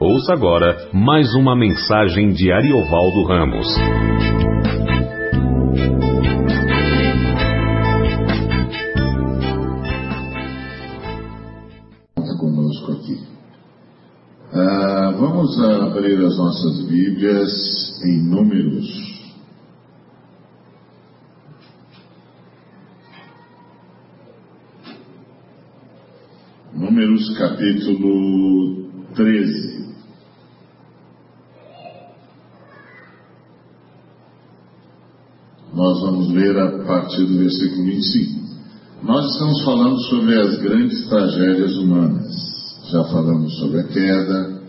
Ouça agora mais uma mensagem de Ariovaldo Ramos. conosco aqui. Ah, vamos abrir as nossas Bíblias em Números. Números capítulo 13. Nós ler a partir do versículo 25. Nós estamos falando sobre as grandes tragédias humanas. Já falamos sobre a queda,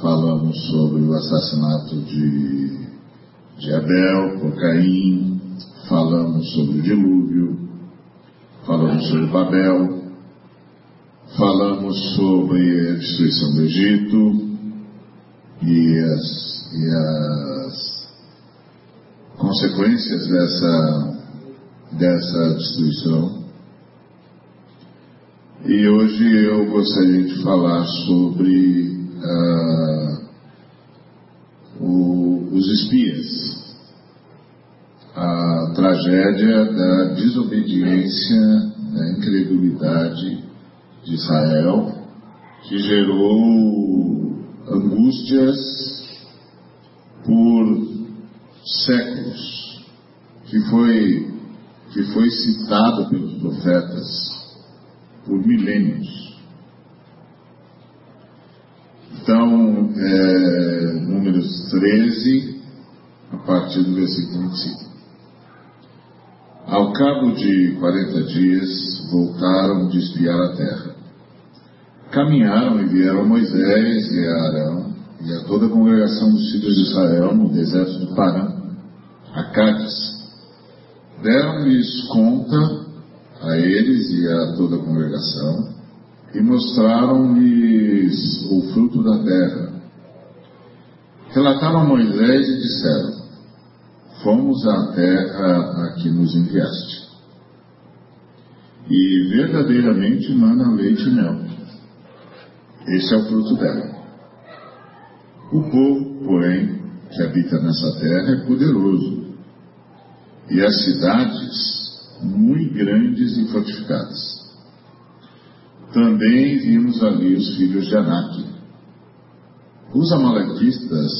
falamos sobre o assassinato de, de Abel por Caim, falamos sobre o dilúvio, falamos sobre Babel, falamos sobre a destruição do Egito e as, e as consequências dessa, dessa destruição. E hoje eu gostaria de falar sobre ah, o, os espias, a tragédia da desobediência, da incredulidade de Israel, que gerou angústias por séculos, que foi, que foi citado pelos profetas por milênios. Então, é, números 13, a partir do versículo 25. Ao cabo de 40 dias, voltaram de espiar a terra. Caminharam e vieram Moisés e a Arão e a toda a congregação dos filhos de Israel no deserto de Parã, a Cádiz. Deram-lhes conta a eles e a toda a congregação e mostraram-lhes o fruto da terra. Relataram a Moisés e disseram: Fomos à terra a que nos enviaste. E verdadeiramente mana leite e mel. Esse é o fruto dela. O povo, porém, que habita nessa terra é poderoso, e as cidades muito grandes e fortificadas. Também vimos ali os filhos de Anak. Os amalequistas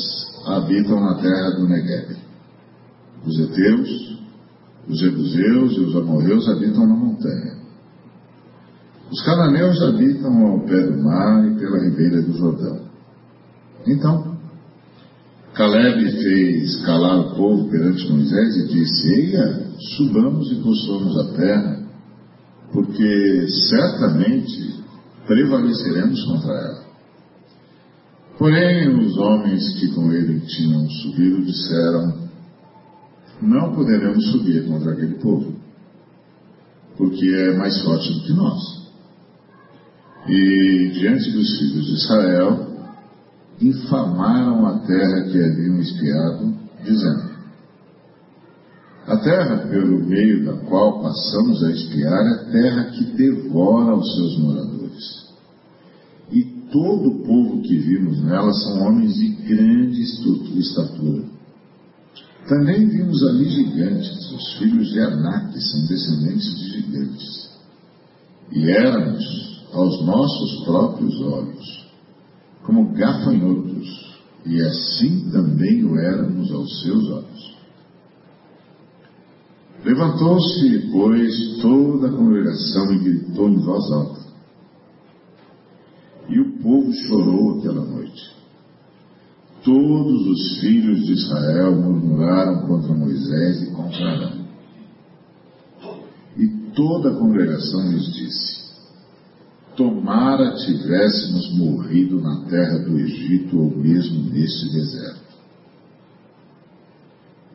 habitam na terra do Negev. Os heteus, os jebuseus e os amorreus habitam na montanha. Os cananeus habitam ao pé do mar e pela ribeira do Jordão. Então, Caleb fez calar o povo perante Moisés e disse: Eia, subamos e possuamos a terra, porque certamente prevaleceremos contra ela. Porém, os homens que com ele tinham subido disseram: Não poderemos subir contra aquele povo, porque é mais forte do que nós. E diante dos filhos de Israel, infamaram a terra que haviam espiado, dizendo: A terra pelo meio da qual passamos a espiar é terra que devora os seus moradores. E todo o povo que vimos nela são homens de grande estatura. Também vimos ali gigantes, os filhos de Anak, são descendentes de gigantes. E éramos, aos nossos próprios olhos, como gafanhotos, e assim também o éramos aos seus olhos. Levantou-se, pois, toda a congregação e gritou em voz alta. E o povo chorou aquela noite. Todos os filhos de Israel murmuraram contra Moisés e contra Arão. E toda a congregação lhes disse: Tomara tivéssemos morrido na terra do Egito ou mesmo nesse deserto.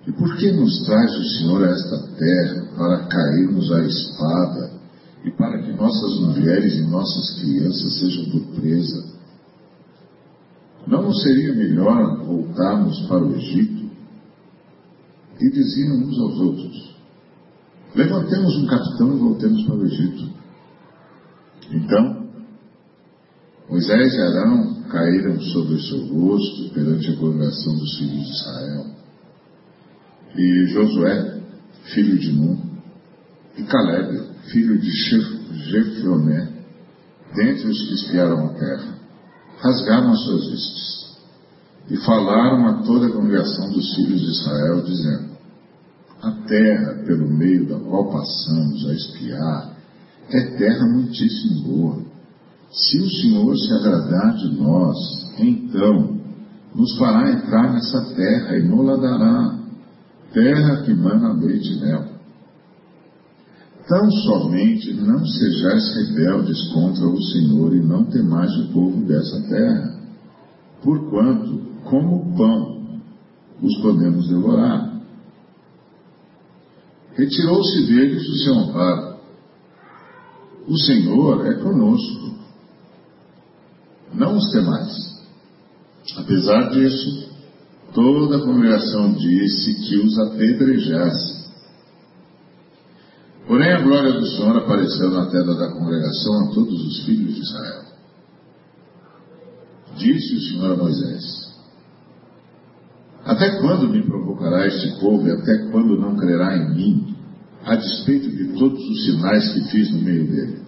E por que nos traz o Senhor a esta terra para cairmos à espada e para que nossas mulheres e nossas crianças sejam presa? Não seria melhor voltarmos para o Egito? E diziam uns aos outros: Levantemos um capitão e voltemos para o Egito. Então, Moisés e Arão caíram sobre o seu rosto perante a congregação dos filhos de Israel. E Josué, filho de Nun, e Caleb, filho de Jefroné, dentre os que espiaram a terra, rasgaram as suas vestes e falaram a toda a congregação dos filhos de Israel, dizendo: A terra pelo meio da qual passamos a espiar é terra muitíssimo boa. Se o Senhor se agradar de nós, então nos fará entrar nessa terra e nos dará, terra que mana leite e mel. Tão somente não sejais rebeldes contra o Senhor e não temais o povo dessa terra, porquanto, como pão, os podemos devorar. Retirou-se deles o seu amparo. O Senhor é conosco. Não os temais. Apesar disso, toda a congregação disse que os apedrejasse. Porém, a glória do Senhor apareceu na tenda da congregação a todos os filhos de Israel. Disse o Senhor a Moisés: Até quando me provocará este povo e até quando não crerá em mim, a despeito de todos os sinais que fiz no meio dele?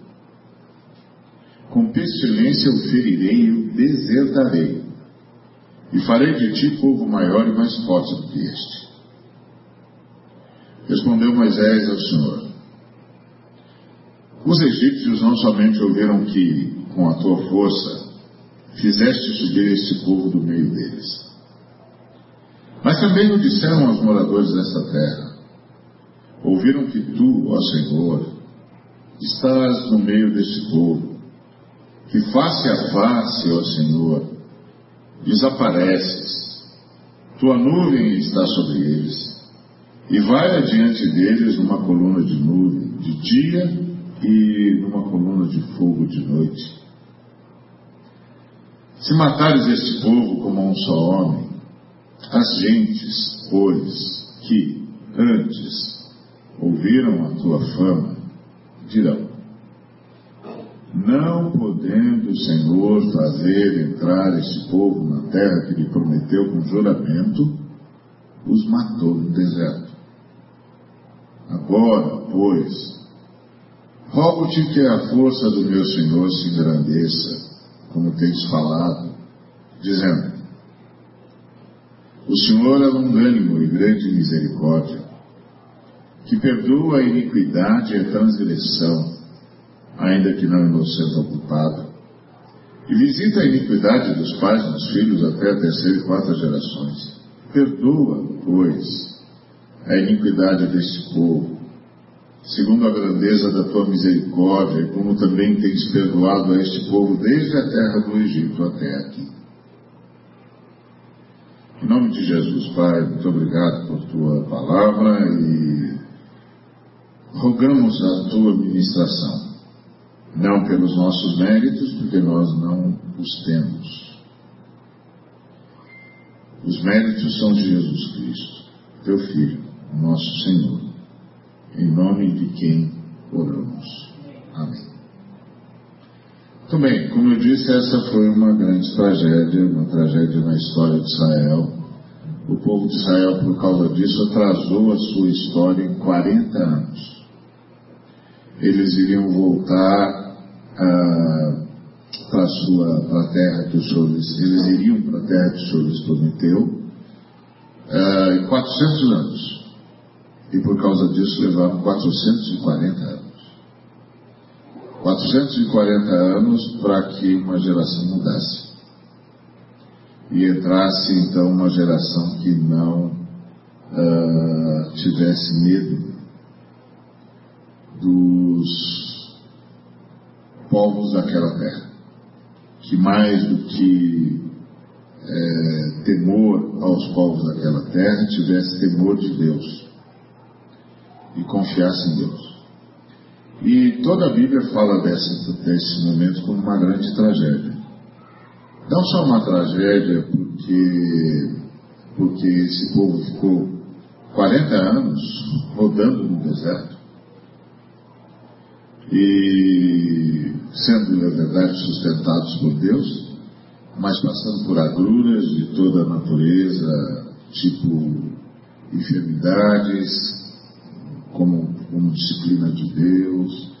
Com pestilência o ferirei e o desertarei, e farei de ti povo maior e mais forte do que este. Respondeu Moisés ao Senhor: os egípcios não somente ouviram que, com a tua força, fizeste subir este povo do meio deles, mas também o disseram aos moradores desta terra. Ouviram que tu, ó Senhor, estás no meio deste povo, que face a face, ó Senhor, desapareces, tua nuvem está sobre eles, e vai adiante deles uma coluna de nuvem, de dia e numa coluna de fogo de noite. Se matares este povo como um só homem, as gentes, pois, que antes ouviram a tua fama, dirão: Não podendo o Senhor fazer entrar este povo na terra que lhe prometeu com juramento, os matou no deserto. Agora, pois, Rogo-te que a força do meu Senhor se engrandeça, como tens falado, dizendo: O Senhor é longânimo e grande misericórdia, que perdoa a iniquidade e a transgressão, ainda que não inocente ao culpado, e visita a iniquidade dos pais e dos filhos até a terceira e quarta gerações. Perdoa, pois, a iniquidade deste povo segundo a grandeza da tua misericórdia, como também tens perdoado a este povo desde a terra do Egito até aqui. Em nome de Jesus, Pai, muito obrigado por tua palavra e rogamos a tua ministração, não pelos nossos méritos, porque nós não os temos. Os méritos são de Jesus Cristo, teu Filho, nosso Senhor em nome de quem oramos. Amém. Muito bem, como eu disse, essa foi uma grande tragédia, uma tragédia na história de Israel. O povo de Israel, por causa disso, atrasou a sua história em 40 anos. Eles iriam voltar ah, para sua para a terra que o Senhor lhes, eles iriam para a terra que o Senhor lhes prometeu ah, em 400 anos e por causa disso levaram 440 anos. 440 anos para que uma geração mudasse. E entrasse então uma geração que não uh, tivesse medo dos povos daquela terra. Que mais do que é, temor aos povos daquela terra, tivesse temor de Deus e confiasse em Deus. E toda a Bíblia fala desse, desse momento como uma grande tragédia. Não só uma tragédia porque, porque esse povo ficou 40 anos rodando no deserto e sendo, na verdade, sustentados por Deus, mas passando por agruras de toda a natureza, tipo enfermidades, como, como disciplina de Deus,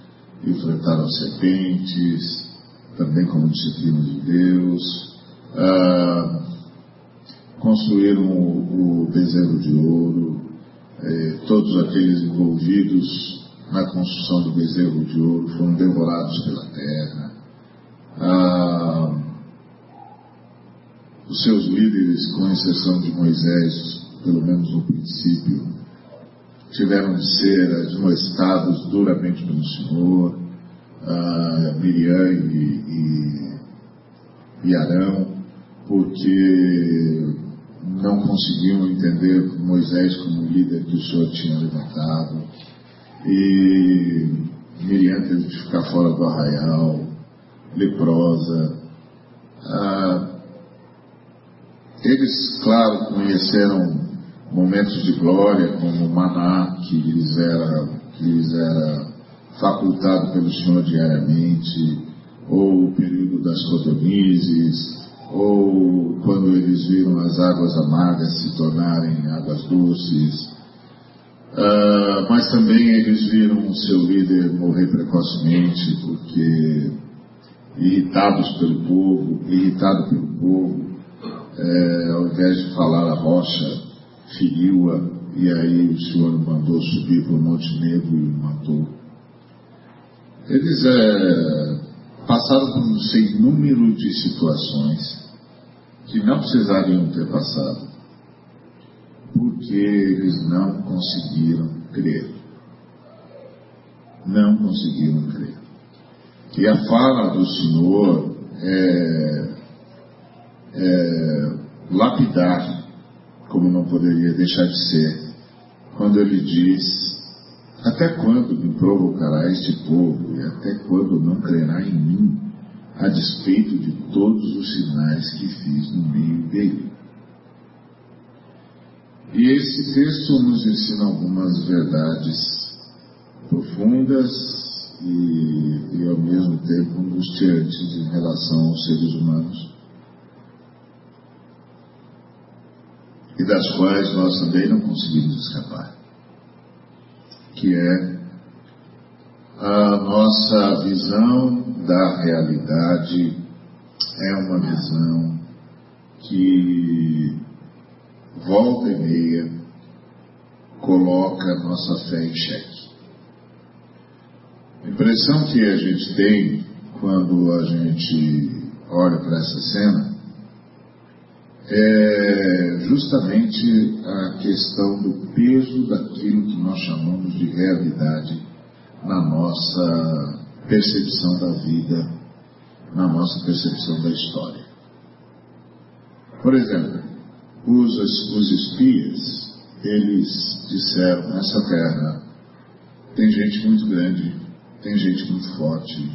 enfrentaram serpentes, também como disciplina de Deus, ah, construíram o, o bezerro de ouro, eh, todos aqueles envolvidos na construção do bezerro de ouro foram devorados pela terra. Ah, os seus líderes, com exceção de Moisés, pelo menos no princípio, tiveram de ser admoestados duramente pelo Senhor, ah, Miriam e, e, e Arão, porque não conseguiam entender Moisés como líder que o Senhor tinha levantado. E Miriam teve de ficar fora do arraial, leprosa. Ah, eles, claro, conheceram momentos de glória, como o maná que lhes era, que lhes era facultado pelo Senhor diariamente, ou o período das codornizes, ou quando eles viram as águas amargas se tornarem águas doces. Uh, mas também eles viram o seu líder morrer precocemente, porque irritados pelo povo, irritado pelo povo, é, ao invés de falar a rocha, feriu-a, e aí o Senhor mandou subir para o Monte Negro e o matou. Eles é, passaram por um sem número de situações que não precisariam ter passado, porque eles não conseguiram crer. Não conseguiram crer. E a fala do Senhor é, é lapidar, como não poderia deixar de ser, quando ele diz: Até quando me provocará este povo, e até quando não crerá em mim, a despeito de todos os sinais que fiz no meio dele? E esse texto nos ensina algumas verdades profundas e, e ao mesmo tempo angustiantes em relação aos seres humanos. e das quais nós também não conseguimos escapar, que é a nossa visão da realidade é uma visão que volta e meia coloca nossa fé em xeque. A impressão que a gente tem quando a gente olha para essa cena é justamente a questão do peso daquilo que nós chamamos de realidade na nossa percepção da vida, na nossa percepção da história. Por exemplo, os, os espias, eles disseram, nessa terra tem gente muito grande, tem gente muito forte,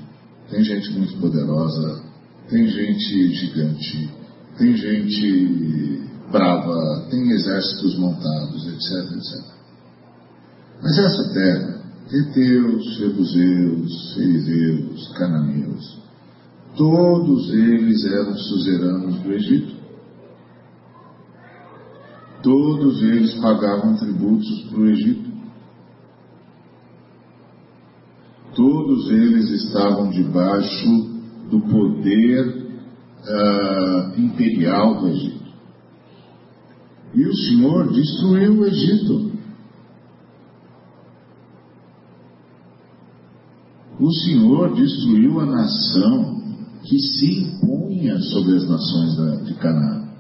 tem gente muito poderosa, tem gente gigante, tem gente brava, tem exércitos montados, etc, etc. Mas essa terra, Eteus, Jebuseus, Serizeus, Cananeus, todos eles eram suzeranos do Egito. Todos eles pagavam tributos para o Egito. Todos eles estavam debaixo do poder uh, imperial do Egito. E o Senhor destruiu o Egito. O Senhor destruiu a nação que se impunha sobre as nações de Canaã.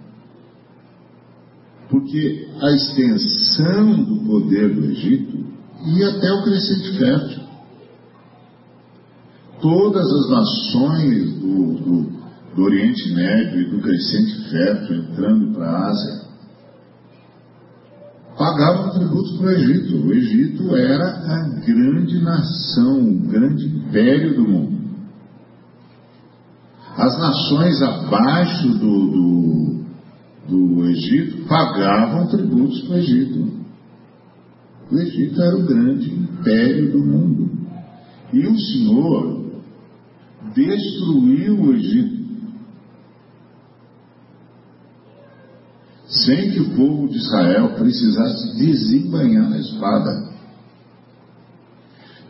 Porque a extensão do poder do Egito ia até o crescente fértil. Todas as nações do, do do Oriente Médio e do crescente fértil entrando para a Ásia, pagavam tributos para o Egito. O Egito era a grande nação, o grande império do mundo. As nações abaixo do, do, do Egito pagavam tributos para o Egito. O Egito era o grande império do mundo. E o Senhor destruiu o Egito sem que o povo de Israel precisasse desembanhar a espada.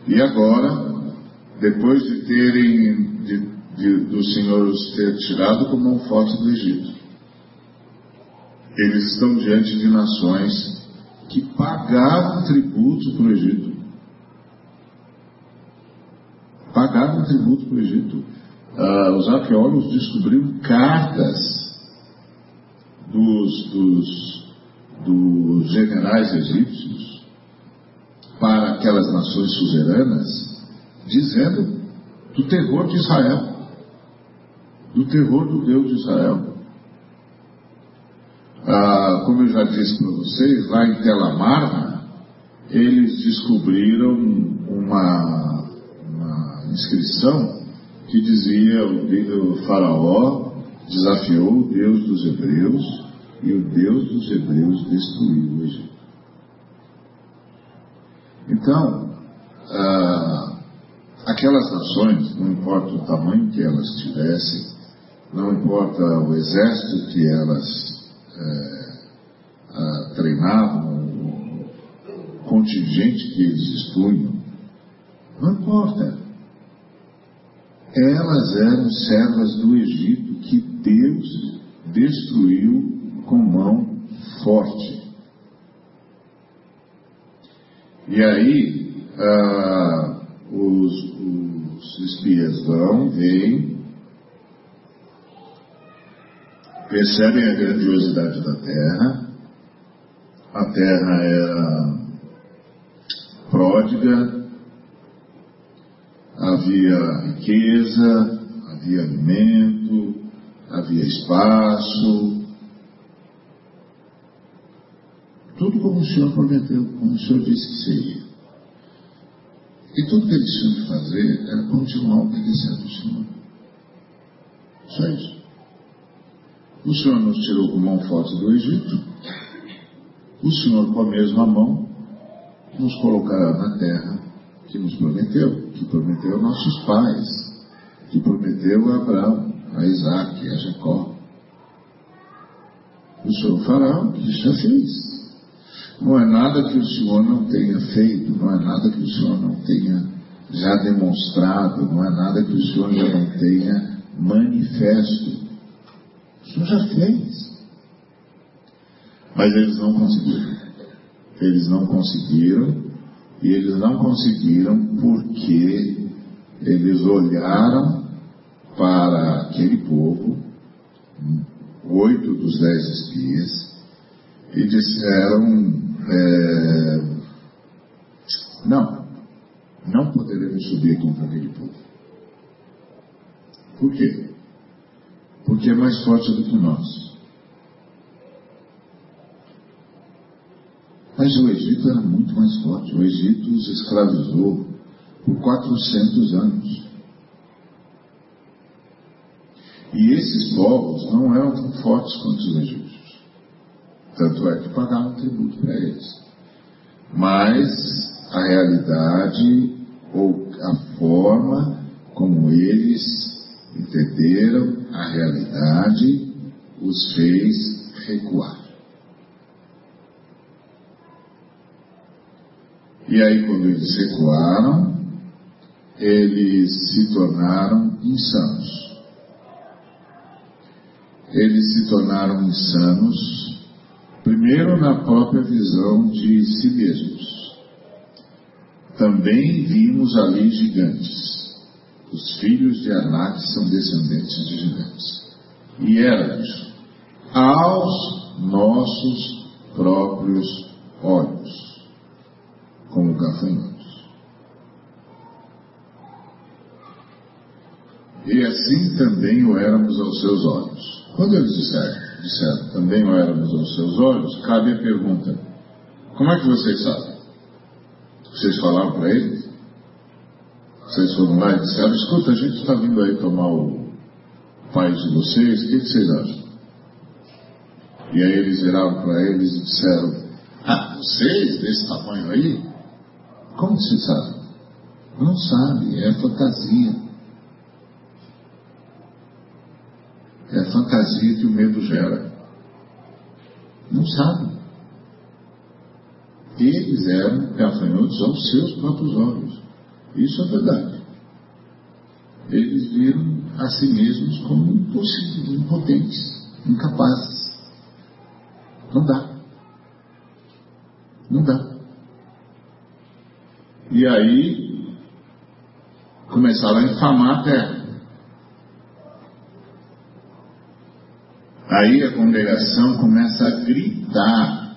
E agora, depois de terem de, de, do Senhor os ter tirado com mão forte do Egito, eles estão diante de nações que pagavam tributo para o Egito. Pagavam tributo para o Egito. Ah, os arqueólogos descobriram cartas dos, dos, dos generais egípcios para aquelas nações suzeranas, dizendo do terror de Israel, do terror do Deus de Israel. Ah, como eu já disse para vocês, lá em Telamarna, eles descobriram uma, uma inscrição que dizia o, faraó desafiou o Deus dos hebreus e o Deus dos hebreus destruiu o Egito. Então, ah, aquelas nações, não importa o tamanho que elas tivessem, não importa o exército que elas treinavam, o contingente que eles dispunham, não importa. Elas eram servas do Egito que Deus destruiu com mão forte. E aí, ah, os, os espias vão, veem, percebem a grandiosidade da terra, a terra era pródiga, havia riqueza, havia alimento, havia espaço, Tudo como o Senhor prometeu, como o Senhor disse que seria. E tudo que eles tinham que fazer era continuar obedecendo o Senhor. Só isso. O Senhor nos tirou com mão forte do Egito. O Senhor, com a mesma mão, nos colocará na terra que nos prometeu, que prometeu a nossos pais, que prometeu a Abraão, a Isaac, a Jacó. O Senhor fará o que já fez. Não é nada que o Senhor não tenha feito, não é nada que o Senhor não tenha já demonstrado, não é nada que o Senhor já não tenha manifesto. O Senhor já fez. Mas eles não conseguiram. Eles não conseguiram, e eles não conseguiram porque eles olharam para aquele povo, oito dos dez espias, e disseram é, não, não poderemos subir contra aquele povo. Por quê? Porque é mais forte do que nós. Mas o Egito era muito mais forte. O Egito os escravizou por 400 anos. E esses povos não eram tão fortes quanto os egípcios. Tanto é que pagavam tributo para eles. Mas a realidade ou a forma como eles entenderam a realidade os fez recuar. E aí, quando eles recuaram, eles se tornaram insanos. Eles se tornaram insanos Primeiro, na própria visão de si mesmos. Também vimos ali gigantes. Os filhos de Anak são descendentes de gigantes. E éramos aos nossos próprios olhos, como gafanhotos. E assim também o éramos aos seus olhos. Quando eles disseram, disseram, também o éramos aos seus olhos, cabe a pergunta: como é que vocês sabem? Vocês falaram para eles? Vocês foram lá e disseram: escuta, a gente está vindo aí tomar o país de vocês, o que, que vocês acham? E aí eles viraram para eles e disseram: Ah, vocês desse tamanho aí? Como vocês sabem? Não sabe, é fantasia. É a fantasia que o medo gera. não sabe. Eles eram gafanhotos aos seus próprios olhos. Isso é verdade. Eles viram a si mesmos como impossíveis, impotentes, incapazes. Não dá. Não dá. E aí começaram a infamar a terra. Aí a congregação começa a gritar.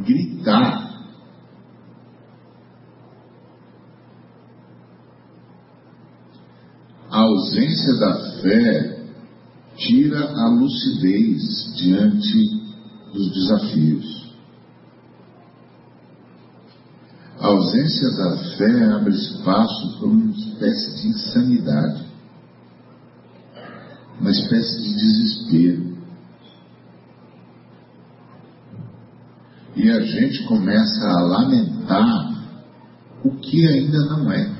Gritar. A ausência da fé tira a lucidez diante dos desafios. A ausência da fé abre espaço para uma espécie de insanidade uma espécie de desespero. E a gente começa a lamentar o que ainda não é.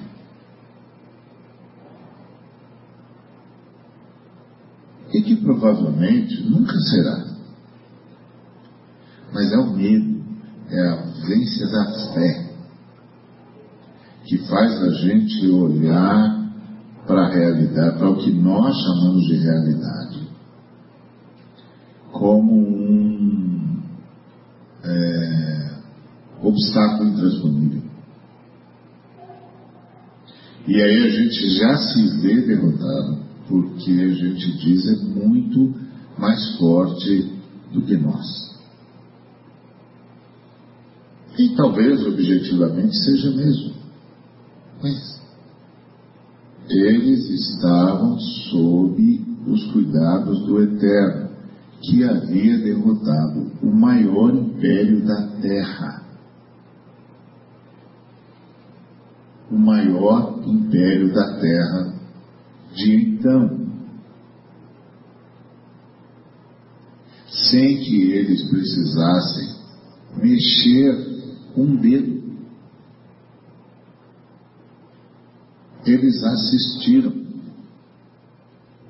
E que provavelmente nunca será. Mas é o medo, é a ausência da fé faz a gente olhar para a realidade, para o que nós chamamos de realidade, como um é, obstáculo intransponível. E aí a gente já se vê derrotado, porque a gente diz é muito mais forte do que nós. E talvez objetivamente seja mesmo. Mas eles estavam sob os cuidados do Eterno, que havia derrotado o maior império da terra. O maior império da terra de então. Sem que eles precisassem mexer um dedo eles assistiram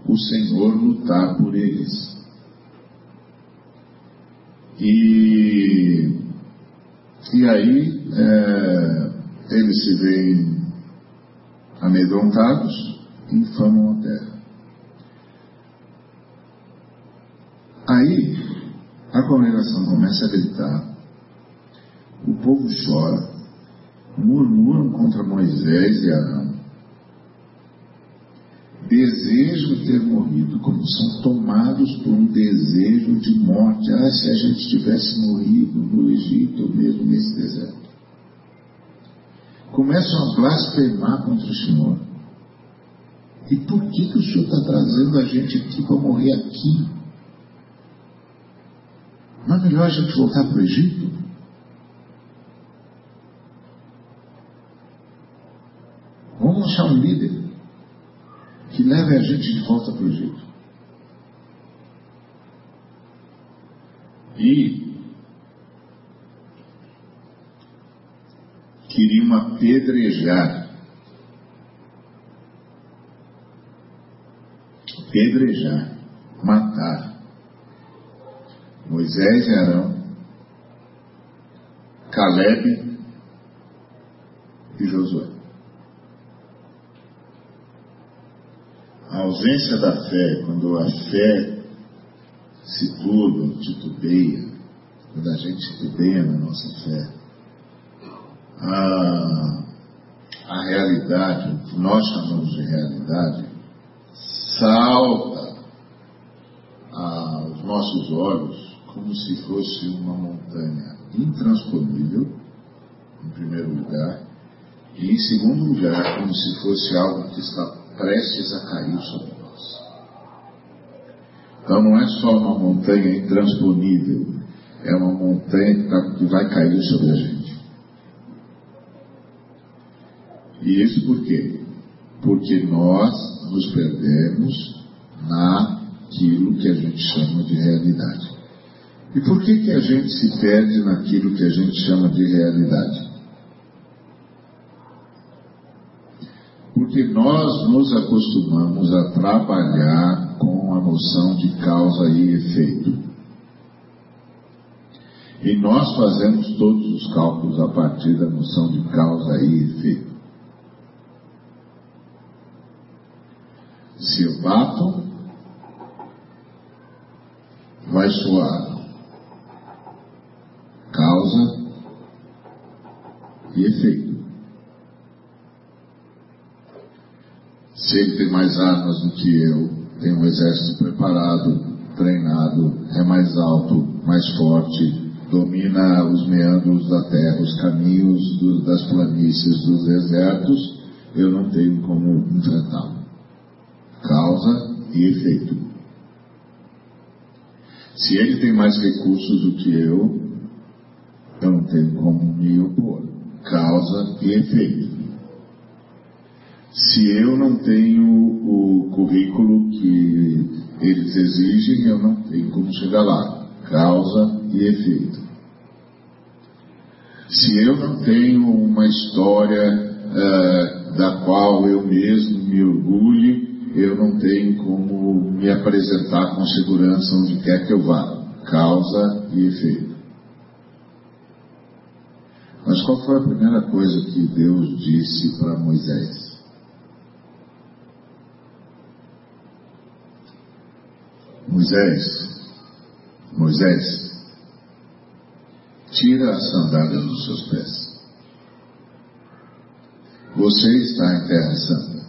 o Senhor lutar por eles. E, e aí é, eles se veem amedrontados infamam a terra. Aí a congregação começa a gritar, o povo chora, murmuram contra Moisés e Arão desejam ter morrido, como são tomados por um desejo de morte. Ah, se a gente tivesse morrido no Egito ou mesmo nesse deserto. Começam a blasfemar contra o Senhor. E por que, que o Senhor está trazendo a gente aqui para morrer aqui? Não é melhor a gente voltar para o Egito? Vamos achar um líder que leve a gente de volta para o Egito. E queriam apedrejar. Apedrejar, matar Moisés e Arão, Caleb e Josué. Ausência da fé, quando a fé se turba, titubeia, quando a gente titubeia na nossa fé, a, a realidade, o que nós chamamos de realidade, salta aos nossos olhos como se fosse uma montanha intransponível, em primeiro lugar, e em segundo lugar, como se fosse algo que está prestes a cair sobre nós. Então não é só uma montanha intransponível, é uma montanha tá, que vai cair sobre a gente. E isso por quê? Porque nós nos perdemos naquilo que a gente chama de realidade. E por que, que a gente se perde naquilo que a gente chama de realidade? Porque nós nos acostumamos a trabalhar com uma noção de causa e efeito. E nós fazemos todos os cálculos a partir da noção de causa e efeito. Se eu bato, vai soar causa e efeito. Se ele tem mais armas do que eu, tem um exército preparado, treinado, é mais alto, mais forte, domina os meandros da terra, os caminhos do, das planícies, dos desertos, eu não tenho como enfrentá-lo. Causa e efeito. Se ele tem mais recursos do que eu, eu não tenho como me opor. Causa e efeito. Se eu não tenho o currículo que eles exigem, eu não tenho como chegar lá. Causa e efeito. Se eu não tenho uma história uh, da qual eu mesmo me orgulhe, eu não tenho como me apresentar com segurança onde quer que eu vá. Causa e efeito. Mas qual foi a primeira coisa que Deus disse para Moisés? Moisés, Moisés, tira a sandália dos seus pés. Você está em terra santa.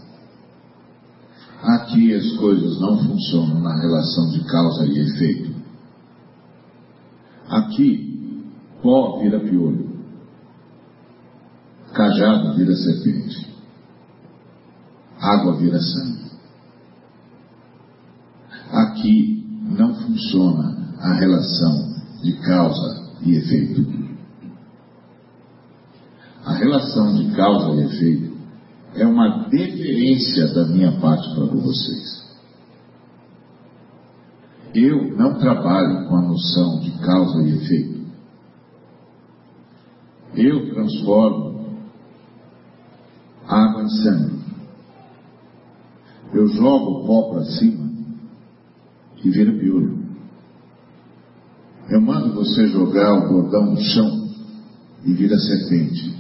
Aqui as coisas não funcionam na relação de causa e efeito. Aqui, pó vira piolho, cajado vira serpente, água vira sangue. Aqui não funciona a relação de causa e efeito. A relação de causa e efeito é uma deferência da minha parte para vocês. Eu não trabalho com a noção de causa e efeito. Eu transformo água em sangue. Eu jogo o pó para cima e vira piolho. Eu mando você jogar o bordão no chão e vira serpente.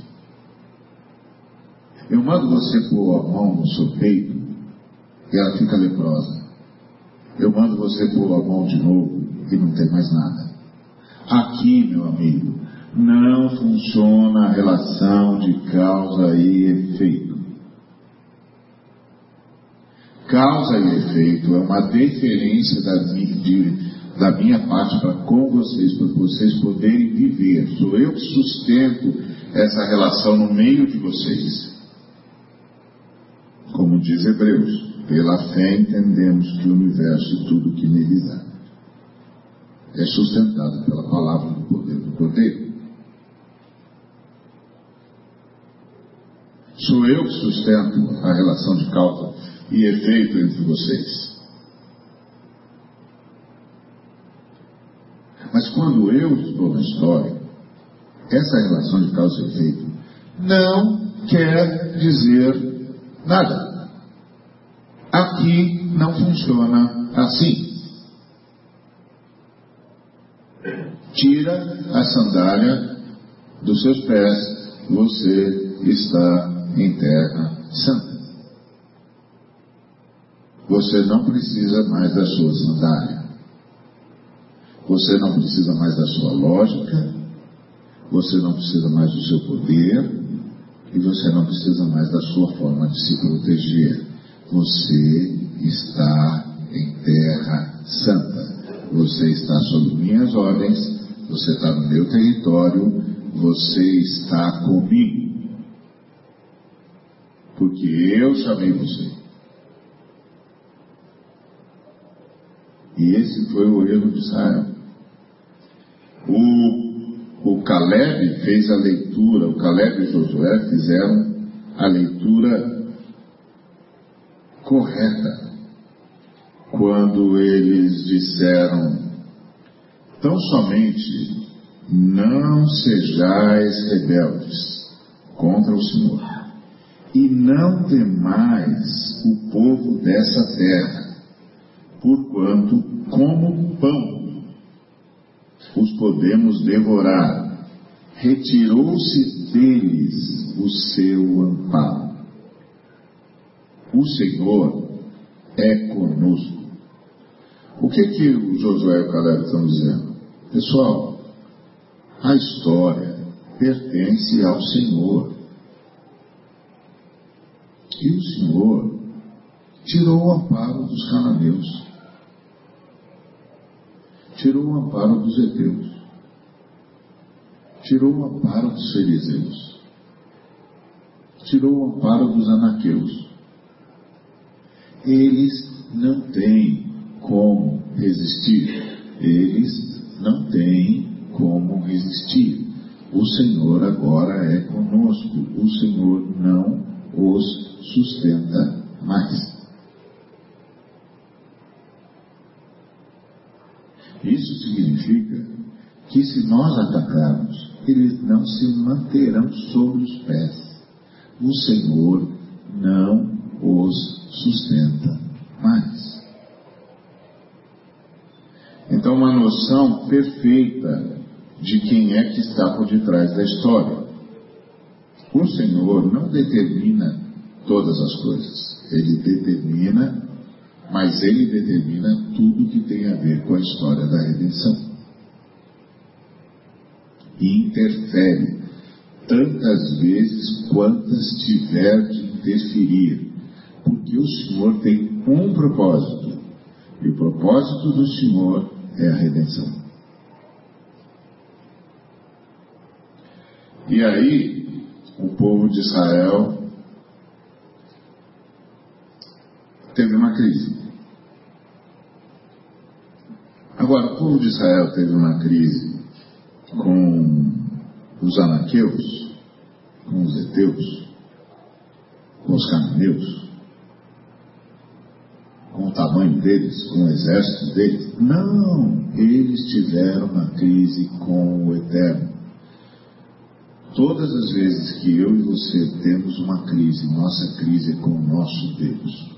Eu mando você pôr a mão no seu peito e ela fica leprosa. Eu mando você pôr a mão de novo e não tem mais nada. Aqui, meu amigo, não funciona a relação de causa e efeito. Causa e efeito é uma deferência da, de, da minha parte para com vocês, para vocês poderem viver. Sou eu que sustento essa relação no meio de vocês. Como diz Hebreus, pela fé entendemos que o universo e tudo que neles há é sustentado pela palavra do poder do poder. Sou eu que sustento a relação de causa e efeito entre vocês. Mas quando eu estou na história, essa relação de causa e efeito não quer dizer Nada. Aqui não funciona assim. Tira a sandália dos seus pés, você está em terra santa. Você não precisa mais da sua sandália. Você não precisa mais da sua lógica. Você não precisa mais do seu poder e você não precisa mais da sua forma de se proteger. Você está em terra santa. Você está sob minhas ordens, você está no meu território, você está comigo. Porque eu chamei você. E esse foi o erro de Israel. O o Caleb fez a leitura, o Caleb e Josué fizeram a leitura correta quando eles disseram tão somente não sejais rebeldes contra o Senhor e não temais o povo dessa terra, porquanto, como pão, os podemos devorar. Retirou-se deles o seu amparo. O Senhor é conosco. O que que o Josué e o Caleb estão dizendo? Pessoal, a história pertence ao Senhor. E o Senhor tirou o amparo dos cananeus, tirou o amparo dos heteus, tirou o amparo dos fariseus, tirou o amparo dos anaqueus. Eles não têm como resistir. Eles não têm como resistir. O Senhor agora é conosco. O Senhor não os sustenta mais. Isso significa que se nós atacarmos, eles não se manterão sobre os pés. O Senhor não os sustenta mais. Então, uma noção perfeita de quem é que está por detrás da história. O Senhor não determina todas as coisas, Ele determina mas ele determina tudo que tem a ver com a história da redenção. E interfere tantas vezes quantas tiver de interferir, porque o Senhor tem um propósito, e o propósito do Senhor é a redenção. E aí, o povo de Israel teve uma crise. Agora, o povo de Israel teve uma crise com os anaqueus, com os heteus, com os cananeus, com o tamanho deles, com o exército deles. Não, eles tiveram uma crise com o Eterno. Todas as vezes que eu e você temos uma crise, nossa crise é com o nosso Deus.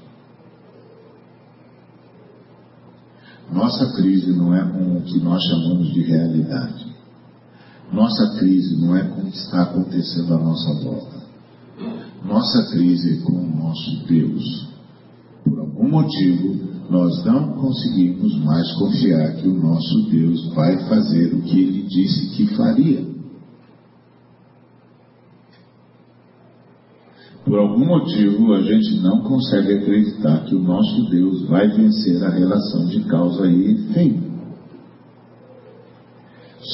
Nossa crise não é com o que nós chamamos de realidade. Nossa crise não é com o que está acontecendo à nossa volta. Nossa crise é com o nosso Deus. Por algum motivo, nós não conseguimos mais confiar que o nosso Deus vai fazer o que ele disse que faria. Por algum motivo, a gente não consegue acreditar que o nosso Deus vai vencer a relação de causa e efeito.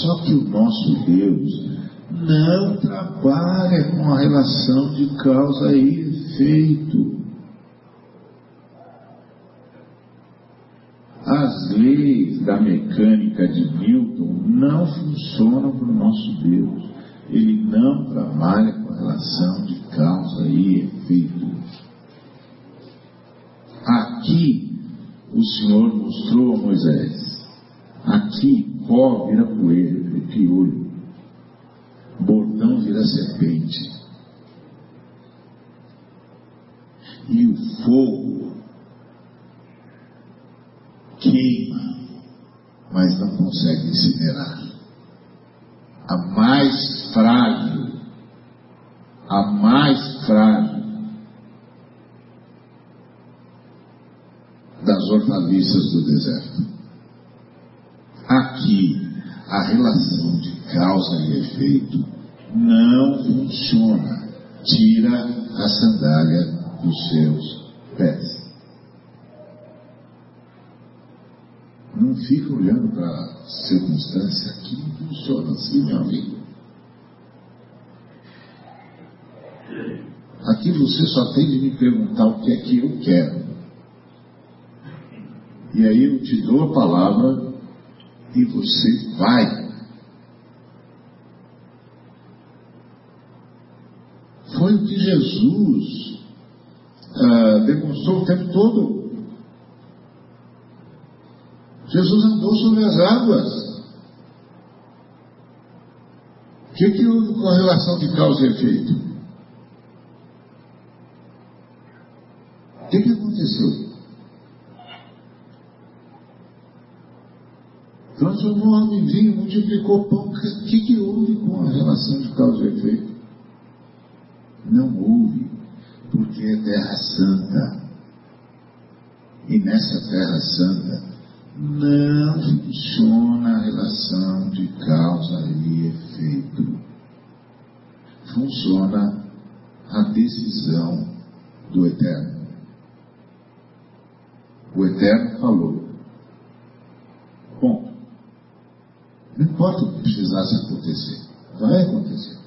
Só que o nosso Deus não trabalha com a relação de causa e efeito. As leis da mecânica de Newton não funcionam para o nosso Deus. Ele não trabalha com a relação de causa e efeito. Aqui o Senhor mostrou a Moisés. Aqui pó vira vira piolho. Bordão vira serpente. E o fogo queima, mas não consegue incinerar. A mais frágil a mais frágil das hortaliças do deserto. Aqui, a relação de causa e efeito não funciona. Tira a sandália dos seus pés. Não fica olhando para a circunstância. Aqui não funciona assim, meu amigo. Aqui você só tem de me perguntar o que é que eu quero. E aí eu te dou a palavra e você vai. Foi o que Jesus ah, demonstrou o tempo todo. Jesus andou sobre as águas. O que, que houve com relação de causa e efeito? O que, que aconteceu? Transformou água em vinho, multiplicou pão. O que, que houve com a relação de causa e efeito? Não houve, porque é terra santa. E nessa terra santa não funciona a relação de causa e efeito. Funciona a decisão do Eterno. O Eterno falou. Bom, não importa o que precisasse acontecer, vai acontecer.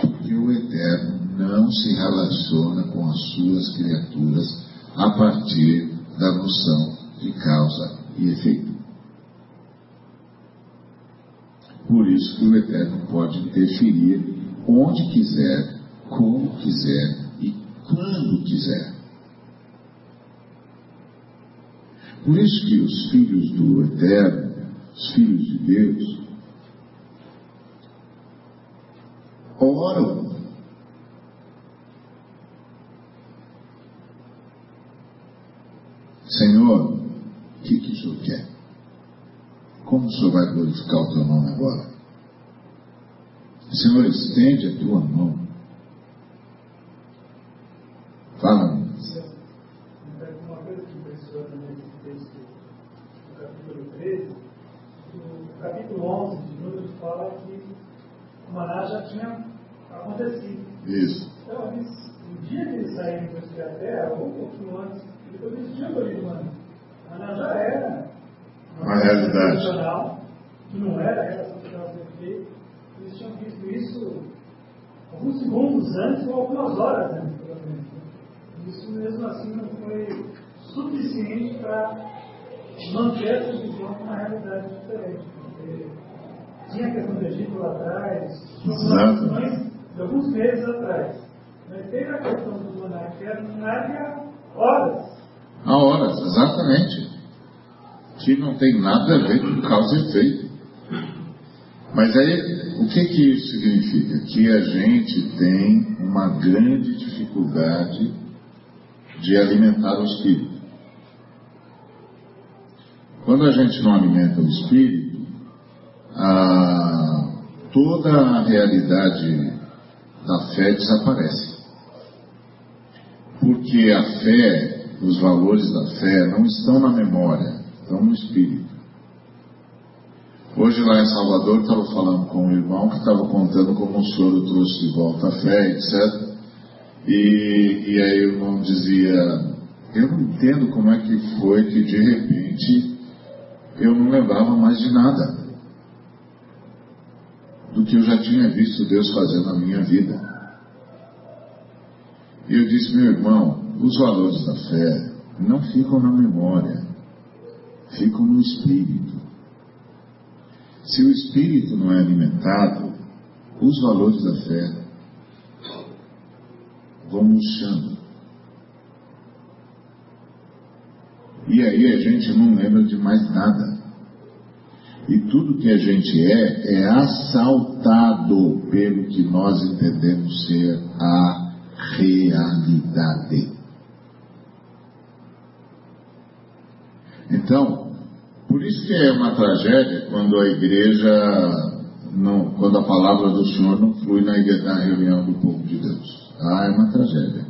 Porque o Eterno não se relaciona com as suas criaturas a partir da noção de causa e efeito. Por isso que o Eterno pode interferir onde quiser, como quiser e quando quiser. Por isso que os filhos do Eterno, os filhos de Deus, oram. Senhor, o que, que o Senhor quer? Como o Senhor vai glorificar o teu nome agora? Senhor, estende a tua mão. Fala, Uma coisa que impressiona nesse texto do capítulo 13, no capítulo 11 de Números fala que o maná já tinha acontecido. Isso. Então, no dia que eles saíram espiar a terra, ou um pouquinho antes, depois eles tinham maná. O maná já era Uma realidade. que não era a relação que estava sendo feita. Eles tinham visto isso alguns segundos antes ou algumas horas antes, pelo menos. Isso mesmo assim não foi suficiente para manter essa visão com uma realidade diferente. Porque tinha a questão do Egito lá atrás, tinha de alguns meses atrás. Mas teve a questão do monarca, que era há horas. Há horas, exatamente. Que não tem nada a ver com causa e efeito. Mas aí, o que, que isso significa? Que a gente tem uma grande dificuldade de alimentar o espírito. Quando a gente não alimenta o espírito, a- toda a realidade da fé desaparece. Porque a fé, os valores da fé, não estão na memória, estão no espírito. Hoje lá em Salvador estava falando com um irmão que estava contando como o soro trouxe de volta a fé, etc. E, e aí o irmão dizia, eu não entendo como é que foi que de repente eu não lembrava mais de nada do que eu já tinha visto Deus fazer na minha vida. E eu disse, meu irmão, os valores da fé não ficam na memória, ficam no espírito. Se o espírito não é alimentado, os valores da fé vão murchando. E aí a gente não lembra de mais nada. E tudo que a gente é, é assaltado pelo que nós entendemos ser a realidade. Então, por isso que é uma tragédia quando a igreja, não, quando a palavra do Senhor não flui na, igre- na reunião do povo de Deus. Ah, é uma tragédia.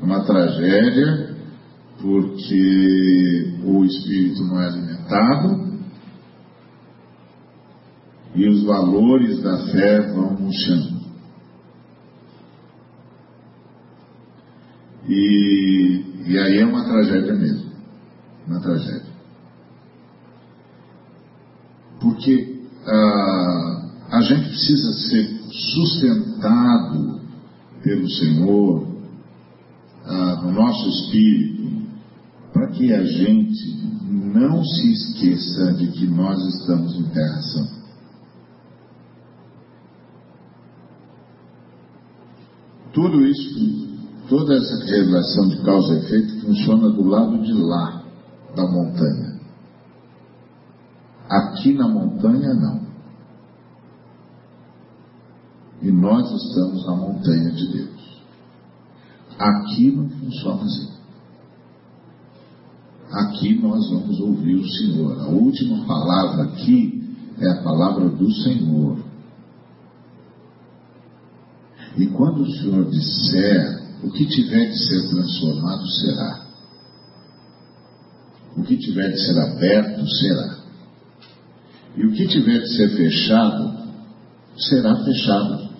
É uma tragédia porque o espírito não é alimentado e os valores da fé vão murchando. E, e aí é uma tragédia mesmo. Uma tragédia. Porque ah, a gente precisa ser sustentado pelo Senhor ah, no nosso espírito para que a gente não se esqueça de que nós estamos em terra santa. Tudo isso, toda essa relação de causa e efeito funciona do lado de lá da montanha. Aqui na montanha, não. E nós estamos na montanha de Deus. Aqui não funciona assim. aqui nós vamos ouvir o Senhor. A última palavra aqui é a palavra do Senhor. E quando o Senhor disser, o que tiver de ser transformado será. O que tiver de ser aberto será. E o que tiver de ser fechado será fechado.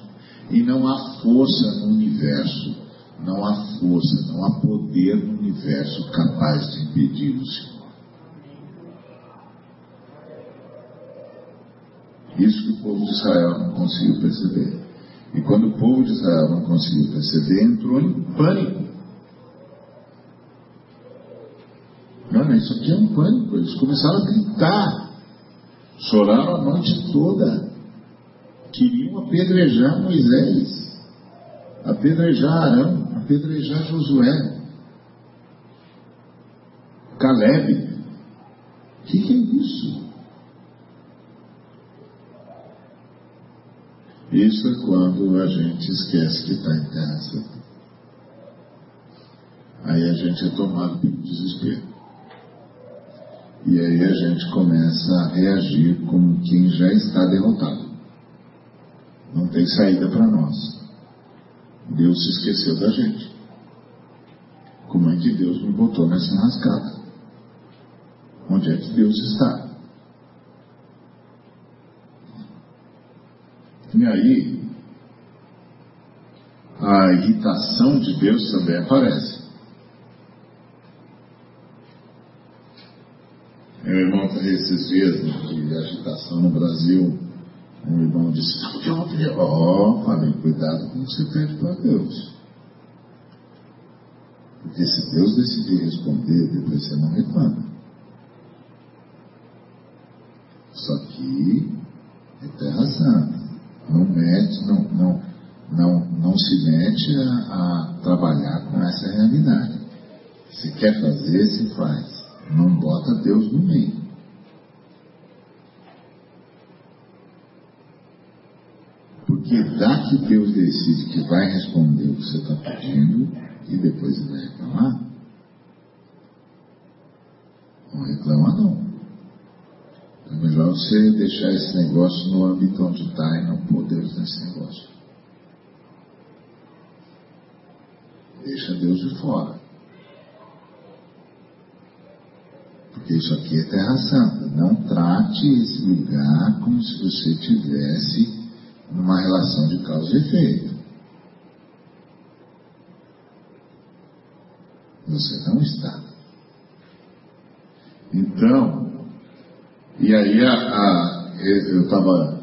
E não há força no universo, não há força, não há poder no universo capaz de impedir o Senhor. Isso que o povo de Israel não conseguiu perceber. E quando o povo de Israel não conseguiu perceber, entrou em pânico. Não, isso aqui é um pânico. Eles começaram a gritar. Choraram a noite toda. Queriam apedrejar Moisés, apedrejar Arão, apedrejar Josué, Caleb. O que, que é isso? Isso é quando a gente esquece que está em santa. Aí a gente é tomado pelo desespero. E aí a gente começa a reagir como quem já está derrotado. Não tem saída para nós. Deus se esqueceu da gente. Como é que Deus me botou nessa rascada? Onde é que Deus está? E aí, a irritação de Deus também aparece. Meu irmão está esses dias de agitação no Brasil. Um irmão disse: Ó, oh, falei, cuidado com o que você pede para Deus. Porque se Deus decidir responder, depois você não reclama. Só que é terra santa não mete, não, não, não, não se mete a, a trabalhar com essa realidade. Se quer fazer, se faz. Não bota Deus no meio. Porque dá que Deus decide que vai responder o que você está pedindo e depois ele vai reclamar. Não reclama não. Você deixar esse negócio no âmbito onde está e não pôr Deus nesse negócio. Deixa Deus de fora. Porque isso aqui é Terra Santa. Não trate esse lugar como se você tivesse numa relação de causa e efeito. Você não está. Então, e aí a, a, eu estava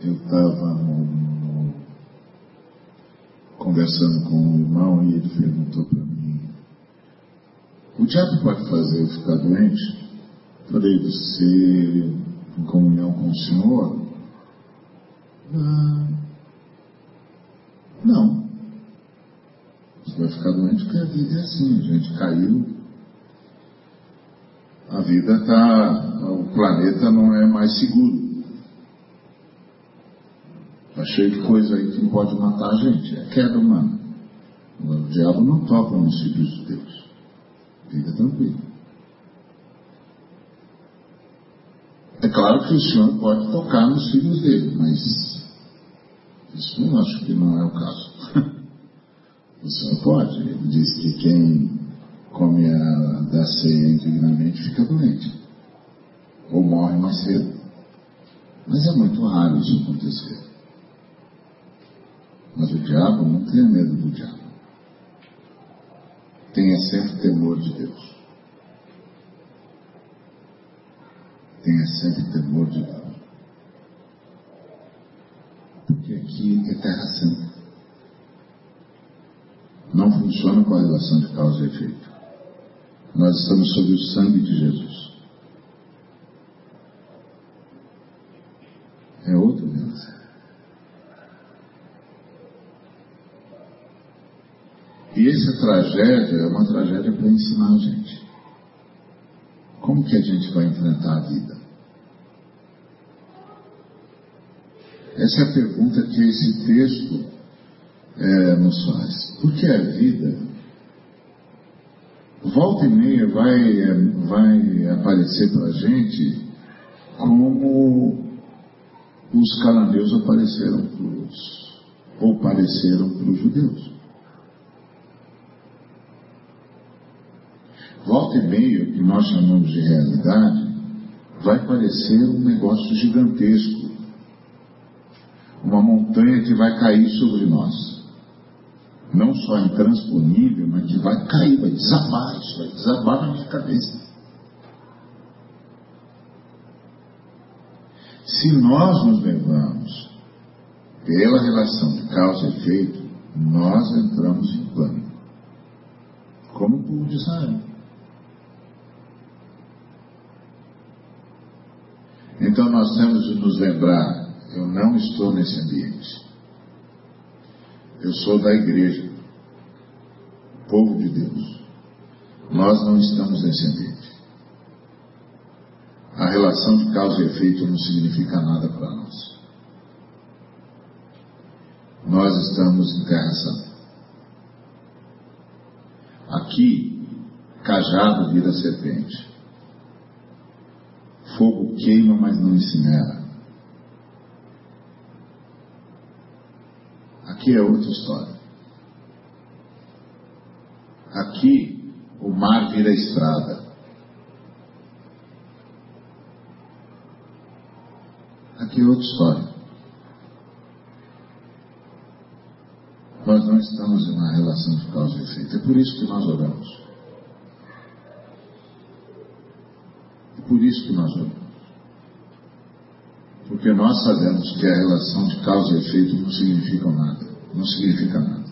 eu estava conversando com um irmão e ele perguntou para mim, o diabo pode fazer eu ficar doente? Falei, você em comunhão com o Senhor? Ah, não. Você vai ficar doente porque a vida é assim, a gente caiu, a vida está, o planeta não é mais seguro. Está cheio de coisa aí que pode matar a gente, é queda humana. O diabo não toca nos filhos de Deus. Fica tranquilo. É claro que o Senhor pode tocar nos filhos dele, mas isso eu acho que não é o caso. o Senhor pode. Ele diz que quem come a da ceia indignamente fica doente. Ou morre mais cedo. Mas é muito raro isso acontecer. Mas o diabo não tenha medo do diabo. Tenha sempre temor de Deus. Tenha sempre temor de Deus. Porque aqui é terra santa. Não funciona com a relação de causa e efeito. Nós estamos sob o sangue de Jesus. É outro Deus. E essa tragédia é uma tragédia para ensinar a gente. Como que a gente vai enfrentar a vida? Essa é a pergunta que esse texto é, nos faz. Porque a vida volta e meia vai, vai aparecer para a gente como os cananeus apareceram para os, ou pareceram para os judeus. Volta e meia, que nós chamamos de realidade, vai parecer um negócio gigantesco. Uma montanha que vai cair sobre nós. Não só intransponível, mas que vai cair, vai desabar, isso vai desabar na minha cabeça. Se nós nos levamos pela relação de causa e efeito, nós entramos em pânico. Como o povo de Israel. Então nós temos de nos lembrar: eu não estou nesse ambiente. Eu sou da igreja, povo de Deus. Nós não estamos nesse ambiente. A relação de causa e efeito não significa nada para nós. Nós estamos em Terra Santa. Aqui, cajado vira serpente. Fogo queima, mas não incinera. Aqui é outra história. Aqui, o mar vira estrada. Aqui outra história. Nós não estamos em uma relação de causa e efeito. É por isso que nós oramos. É por isso que nós oramos. Porque nós sabemos que a relação de causa e efeito não significa nada. Não significa nada.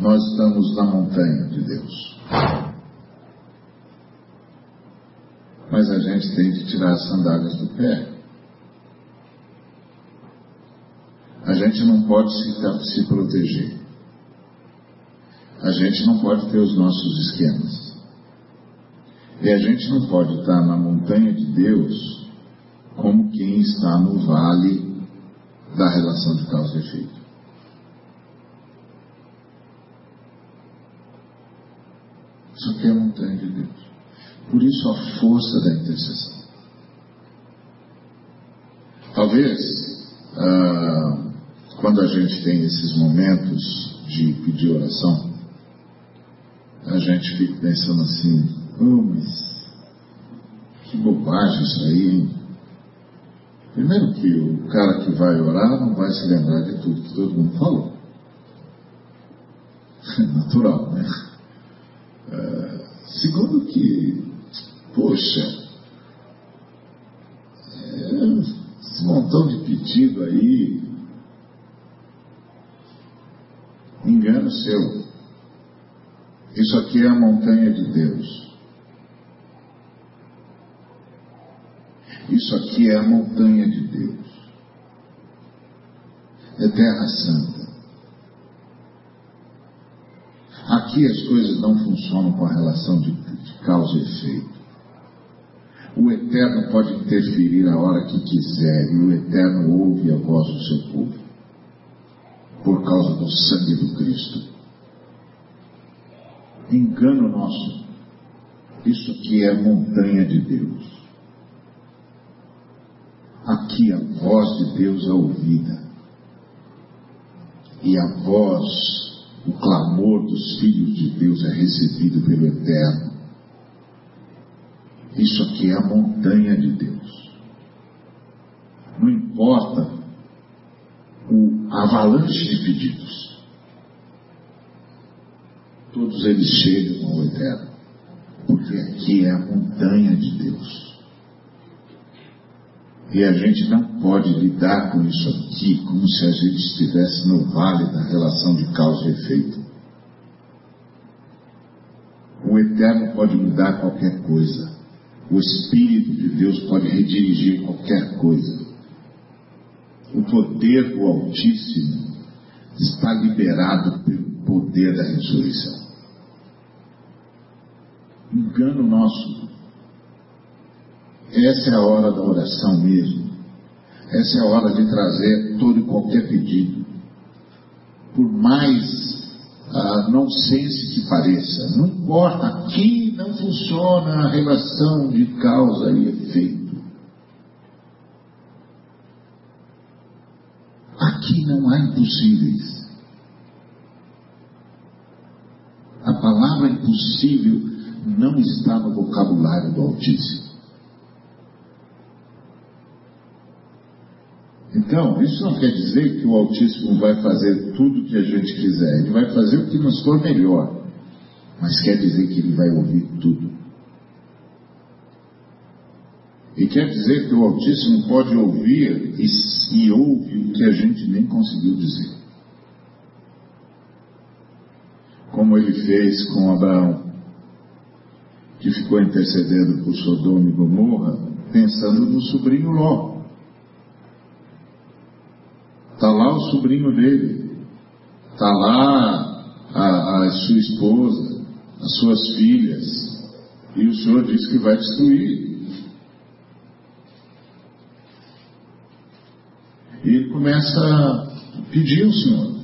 Nós estamos na montanha de Deus. Mas a gente tem que tirar as sandálias do pé. A gente não pode se, se proteger. A gente não pode ter os nossos esquemas. E a gente não pode estar na montanha de Deus como quem está no vale da relação de causa e efeito. Isso aqui é a montanha de Deus. Por isso a força da intercessão. Talvez, ah, quando a gente tem esses momentos de pedir oração, a gente fica pensando assim, oh, mas que bobagem isso aí, hein? Primeiro que o cara que vai orar não vai se lembrar de tudo que todo mundo falou. Natural, né? É, segundo que, poxa, é, esse montão de pedido aí, engano seu. Isso aqui é a montanha de Deus. Isso aqui é a montanha de Deus. É terra santa. Aqui as coisas não funcionam com a relação de, de causa e efeito. O Eterno pode interferir a hora que quiser e o Eterno ouve a voz do seu povo por causa do sangue do Cristo. Engano nosso. Isso aqui é montanha de Deus. Aqui a voz de Deus é ouvida. E a voz, o clamor dos filhos de Deus é recebido pelo Eterno. Isso aqui é a montanha de Deus. Não importa o avalanche de pedidos. Todos eles chegam ao Eterno. Porque aqui é a montanha de Deus. E a gente não pode lidar com isso aqui como se a gente estivesse no vale da relação de causa e efeito. O Eterno pode mudar qualquer coisa. O Espírito de Deus pode redirigir qualquer coisa. O poder do Altíssimo está liberado pelo poder da ressurreição. Engano nosso. Essa é a hora da oração mesmo. Essa é a hora de trazer todo e qualquer pedido. Por mais ah, nonsense que pareça. Não importa, aqui não funciona a relação de causa e efeito. Aqui não há impossíveis. A palavra impossível não está no vocabulário do Altíssimo. Então, isso não quer dizer que o Altíssimo vai fazer tudo o que a gente quiser. Ele vai fazer o que nos for melhor. Mas quer dizer que ele vai ouvir tudo. E quer dizer que o Altíssimo pode ouvir e, e ouve o que a gente nem conseguiu dizer. Como ele fez com Abraão, que ficou intercedendo por Sodoma e Gomorra, pensando no sobrinho Ló. Está lá o sobrinho dele. Está lá a, a sua esposa, as suas filhas. E o Senhor diz que vai destruir. E ele começa a pedir ao Senhor.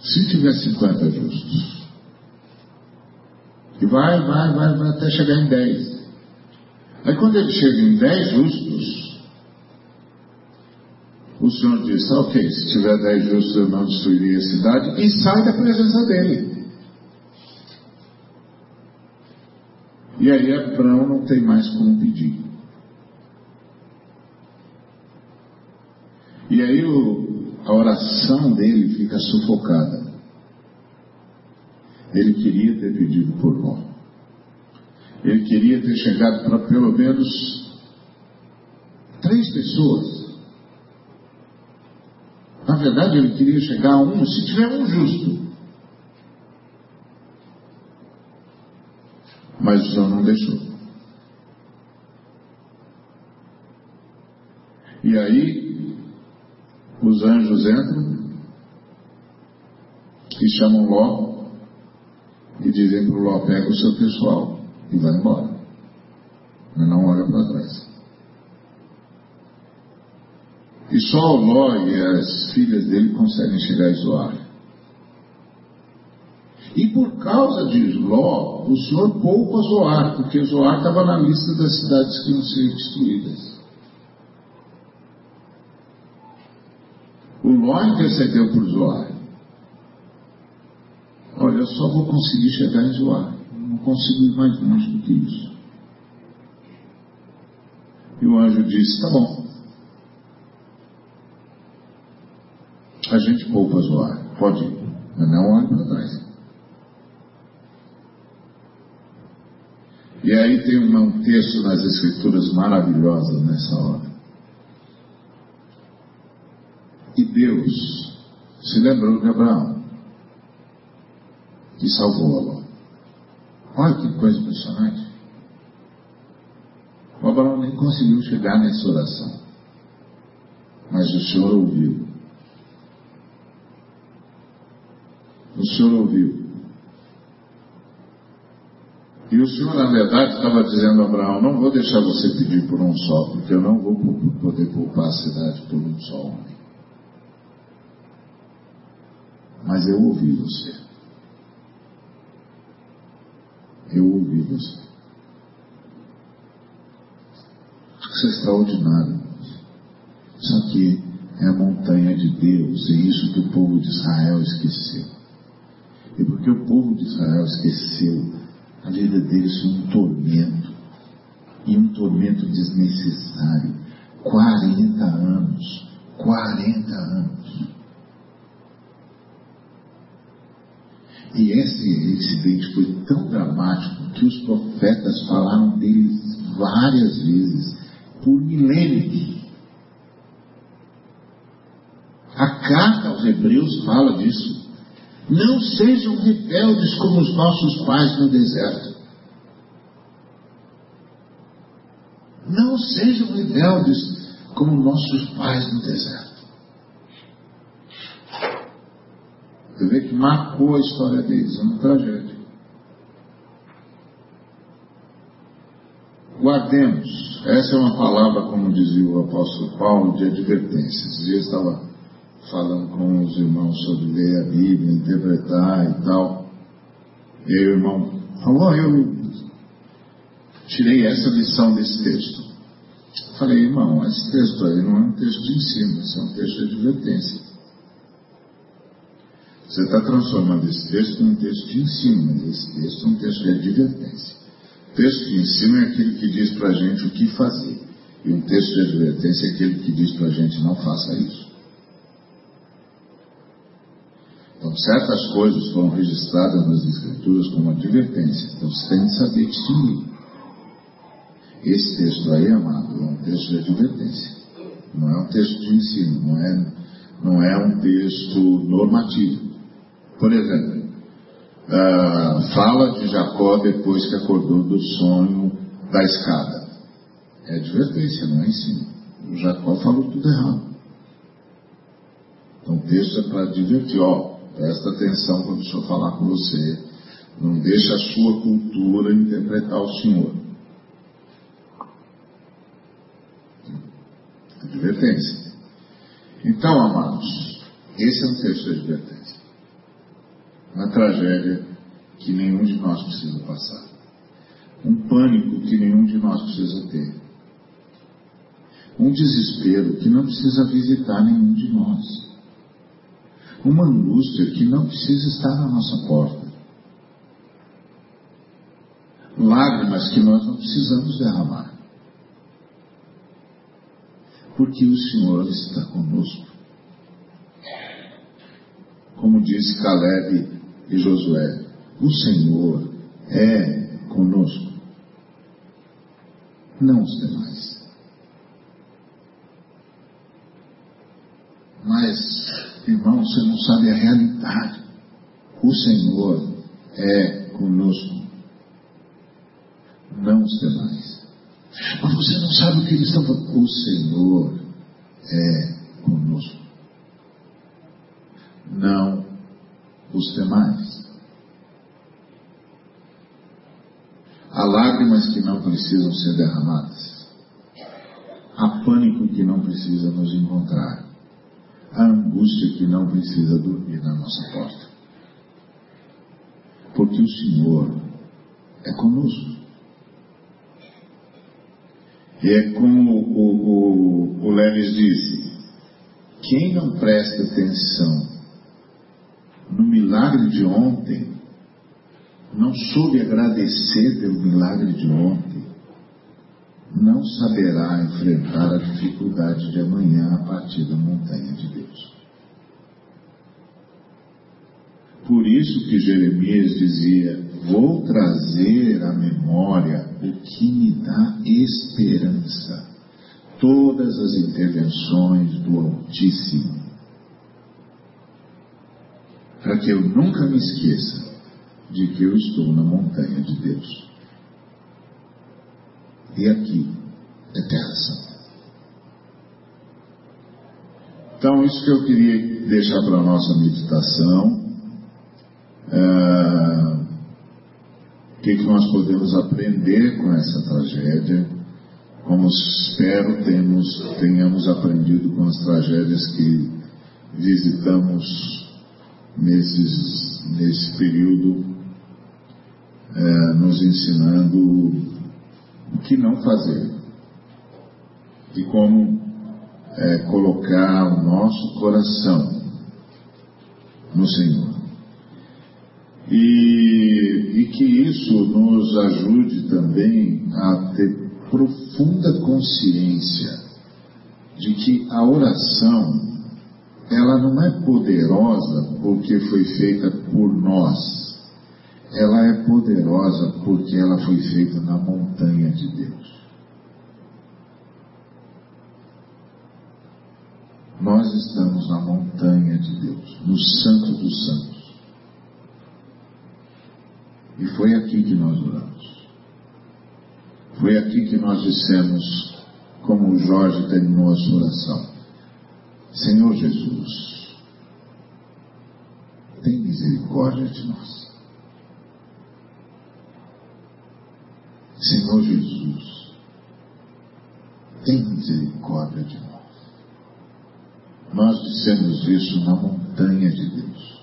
Se tiver 50 justos. E vai, vai, vai, vai até chegar em 10. Aí quando ele chega em 10 justos, o Senhor disse: Ok, se tiver dez justos eu não destruiria a cidade, e sai da presença dele. E aí Abraão não tem mais como pedir. E aí o, a oração dele fica sufocada. Ele queria ter pedido por Ló. Ele queria ter chegado para pelo menos três pessoas na verdade, ele queria chegar a um, se tiver um justo. Mas Senhor não deixou. E aí, os anjos entram e chamam Ló e dizem para o Ló: pega o seu pessoal e vai embora. Mas não olha para trás. E só o Ló e as filhas dele conseguem chegar a Zoar. E por causa de Ló, o Senhor poupa Zoar, porque Zoar estava na lista das cidades que iam ser destruídas. O Ló intercedeu por Zoar. Olha, eu só vou conseguir chegar em Zoar. Não consigo ir mais longe do que isso. E o anjo disse: Tá bom, a gente poupa zoar. Pode ir, mas não olhe para trás. E aí tem um texto nas Escrituras maravilhosa nessa hora. E Deus se lembrou de Abraão e salvou Ló. Olha que coisa impressionante. O Abraão nem conseguiu chegar nessa oração. Mas o Senhor ouviu O Senhor ouviu. E o Senhor, na verdade, estava dizendo a Abraão: Não vou deixar você pedir por um só, porque eu não vou poder poupar a cidade por um só homem. Mas eu ouvi você. Eu ouvi você. Isso é extraordinário. Isso aqui é a montanha de Deus, e isso que o povo de Israel esqueceu. E porque o povo de Israel esqueceu, a vida deles foi um tormento. E um tormento desnecessário. 40 anos. 40 anos. E esse incidente foi tão dramático que os profetas falaram deles várias vezes, por milênios. A carta aos Hebreus fala disso. Não sejam rebeldes como os nossos pais no deserto. Não sejam rebeldes como nossos pais no deserto. Você vê que marcou a história deles, é uma tragédia. Guardemos. Essa é uma palavra, como dizia o apóstolo Paulo, de advertência. Esse dia estava falando com os irmãos sobre ler a Bíblia, interpretar e tal. E aí o irmão falou, eu tirei essa lição desse texto. Falei, irmão, esse texto aí não é um texto de ensino, é um texto de advertência. Você está transformando esse texto num texto de ensino, mas esse texto é um texto de advertência. O texto de ensino é aquele que diz para a gente o que fazer. E um texto de advertência é aquele que diz para a gente não faça isso. Então, certas coisas foram registradas nas Escrituras como advertência. Então, você tem que saber distinguir. Esse texto aí, amado, é um texto de advertência. Não é um texto de ensino, não é, não é um texto normativo. Por exemplo, uh, fala de Jacó depois que acordou do sonho da escada. É advertência, não é ensino. O Jacó falou tudo errado. Então o texto é para advertir, ó, presta atenção quando o senhor falar com você. Não deixa a sua cultura interpretar o Senhor. Advertência. Então, amados, esse é um texto de advertência uma tragédia que nenhum de nós precisa passar, um pânico que nenhum de nós precisa ter, um desespero que não precisa visitar nenhum de nós, uma angústia que não precisa estar na nossa porta, lágrimas que nós não precisamos derramar, porque o Senhor está conosco. Como disse Caleb e Josué: O Senhor é conosco, não os demais. Mas, irmão, você não sabe a realidade. O Senhor é conosco, não os demais. Mas você não sabe o que eles estão falando. O Senhor é conosco. Não os demais. Há lágrimas que não precisam ser derramadas. Há pânico que não precisa nos encontrar. Há angústia que não precisa dormir na nossa porta. Porque o Senhor é conosco. E é como o, o, o Leves disse: quem não presta atenção no milagre de ontem, não soube agradecer pelo milagre de ontem, não saberá enfrentar a dificuldade de amanhã a partir da montanha de Deus. Por isso que Jeremias dizia: Vou trazer à memória o que me dá esperança, todas as intervenções do Altíssimo para que eu nunca me esqueça de que eu estou na montanha de Deus. E aqui é Terra Santa. Então, isso que eu queria deixar para a nossa meditação. É, o que, que nós podemos aprender com essa tragédia? Como espero temos, tenhamos aprendido com as tragédias que visitamos nesses, nesse período, é, nos ensinando o que não fazer e como é, colocar o nosso coração no Senhor. E, e que isso nos ajude também a ter profunda consciência de que a oração ela não é poderosa porque foi feita por nós. Ela é poderosa porque ela foi feita na montanha de Deus. Nós estamos na montanha de Deus, no Santo dos Santos. E foi aqui que nós oramos. Foi aqui que nós dissemos, como o Jorge terminou a sua oração. Senhor Jesus, tem misericórdia de nós. Senhor Jesus, tem misericórdia de nós. Nós dissemos isso na montanha de Deus.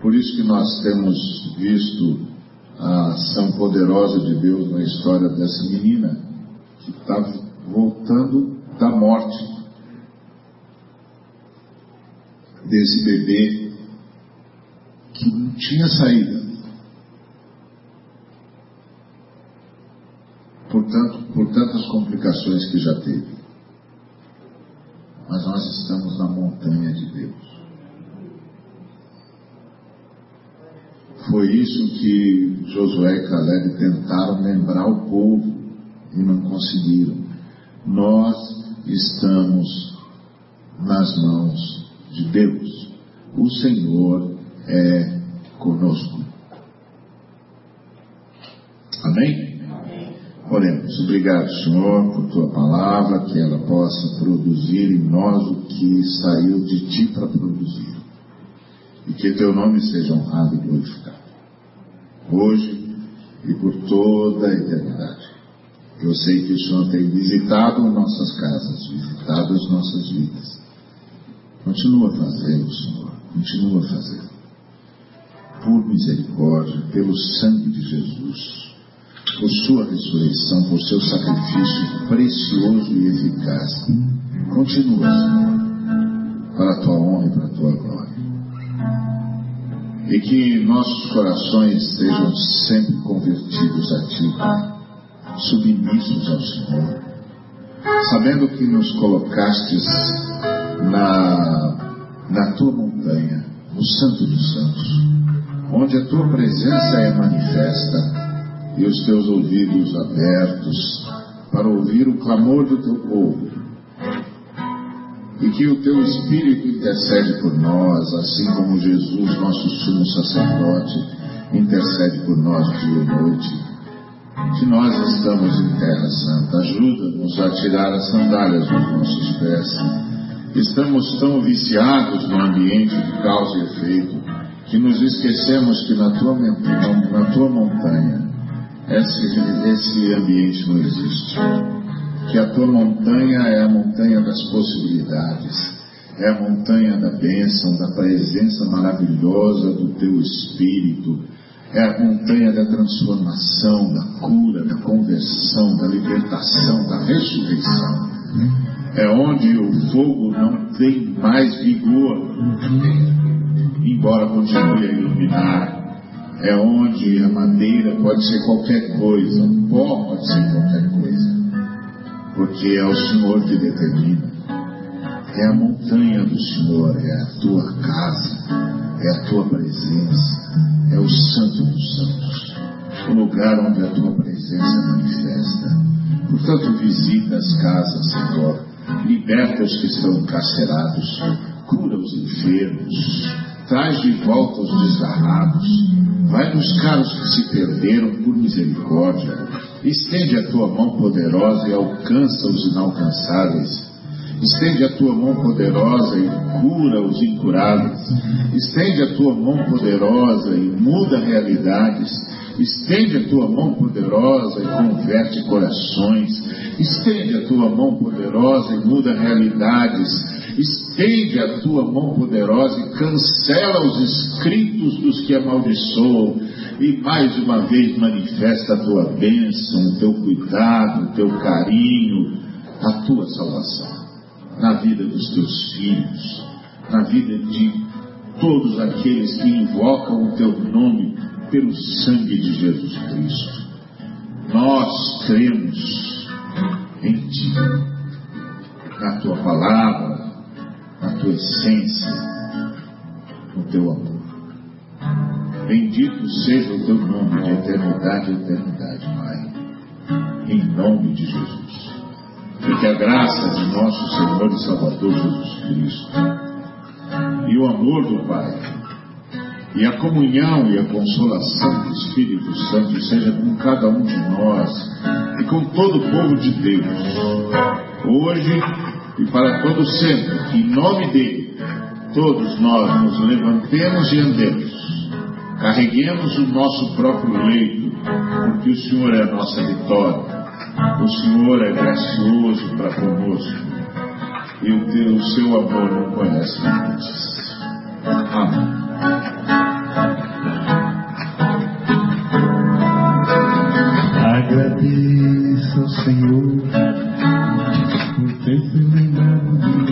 Por isso que nós temos visto a ação poderosa de Deus na história dessa menina que está voltando da morte desse bebê que não tinha saída. Por, tanto, por tantas complicações que já teve. Mas nós estamos na montanha de Deus. Foi isso que Josué e Caleb tentaram lembrar o povo e não conseguiram. Nós estamos nas mãos de Deus. O Senhor é conosco. Amém? Oremos. Obrigado, Senhor, por tua palavra, que ela possa produzir em nós o que saiu de ti para produzir. E que teu nome seja honrado e glorificado. Hoje e por toda a eternidade. Eu sei que o Senhor tem visitado nossas casas, visitado as nossas vidas. Continua fazendo, Senhor. Continua fazendo. Por misericórdia, pelo sangue de Jesus, por sua ressurreição, por seu sacrifício precioso e eficaz. Continua, Senhor, para a tua honra e para a tua glória. E que nossos corações sejam sempre convertidos a Ti, Pai, submissos ao Senhor, sabendo que nos colocastes na, na tua montanha, no Santo dos Santos, onde a tua presença é manifesta e os teus ouvidos abertos para ouvir o clamor do teu povo. E que o teu Espírito intercede por nós, assim como Jesus, nosso sumo sacerdote, intercede por nós dia e noite. Que nós estamos em terra santa, ajuda-nos a tirar as sandálias dos nossos pés. Estamos tão viciados no ambiente de causa e efeito que nos esquecemos que na tua, na tua montanha esse, esse ambiente não existe. Que a tua montanha é a montanha das possibilidades, é a montanha da bênção, da presença maravilhosa do teu Espírito, é a montanha da transformação, da cura, da conversão, da libertação, da ressurreição. É onde o fogo não tem mais vigor, embora continue a iluminar. É onde a madeira pode ser qualquer coisa, o pó pode ser qualquer coisa, porque é o Senhor que determina. É a montanha do Senhor, é a tua casa, é a tua presença, é o Santo dos Santos, o lugar onde a tua presença manifesta. Portanto, visita as casas, Senhor, liberta os que estão encarcerados, cura os enfermos, traz de volta os desgarrados, vai buscar os que se perderam por misericórdia, estende a tua mão poderosa e alcança os inalcançáveis. Estende a tua mão poderosa e cura os incuráveis. Estende a tua mão poderosa e muda realidades. Estende a tua mão poderosa e converte corações. Estende a tua mão poderosa e muda realidades. Estende a tua mão poderosa e cancela os escritos dos que amaldiçoam. E mais uma vez manifesta a tua bênção, o teu cuidado, o teu carinho, a tua salvação na vida dos teus filhos, na vida de todos aqueles que invocam o teu nome pelo sangue de Jesus Cristo. Nós cremos em ti, na tua palavra, na tua essência, no teu amor. Bendito seja o teu nome de eternidade a eternidade, Pai. Em nome de Jesus e que a graça de nosso Senhor e Salvador Jesus Cristo e o amor do Pai e a comunhão e a consolação do Espírito Santo seja com cada um de nós e com todo o povo de Deus, hoje e para todo sempre, em nome dele todos nós nos levantemos e andemos, carreguemos o nosso próprio leito, porque o Senhor é a nossa vitória o Senhor é gracioso para conosco. e o teu seu amor não conhece limites. Amém. Agradeça ao Senhor aconteceu em nada.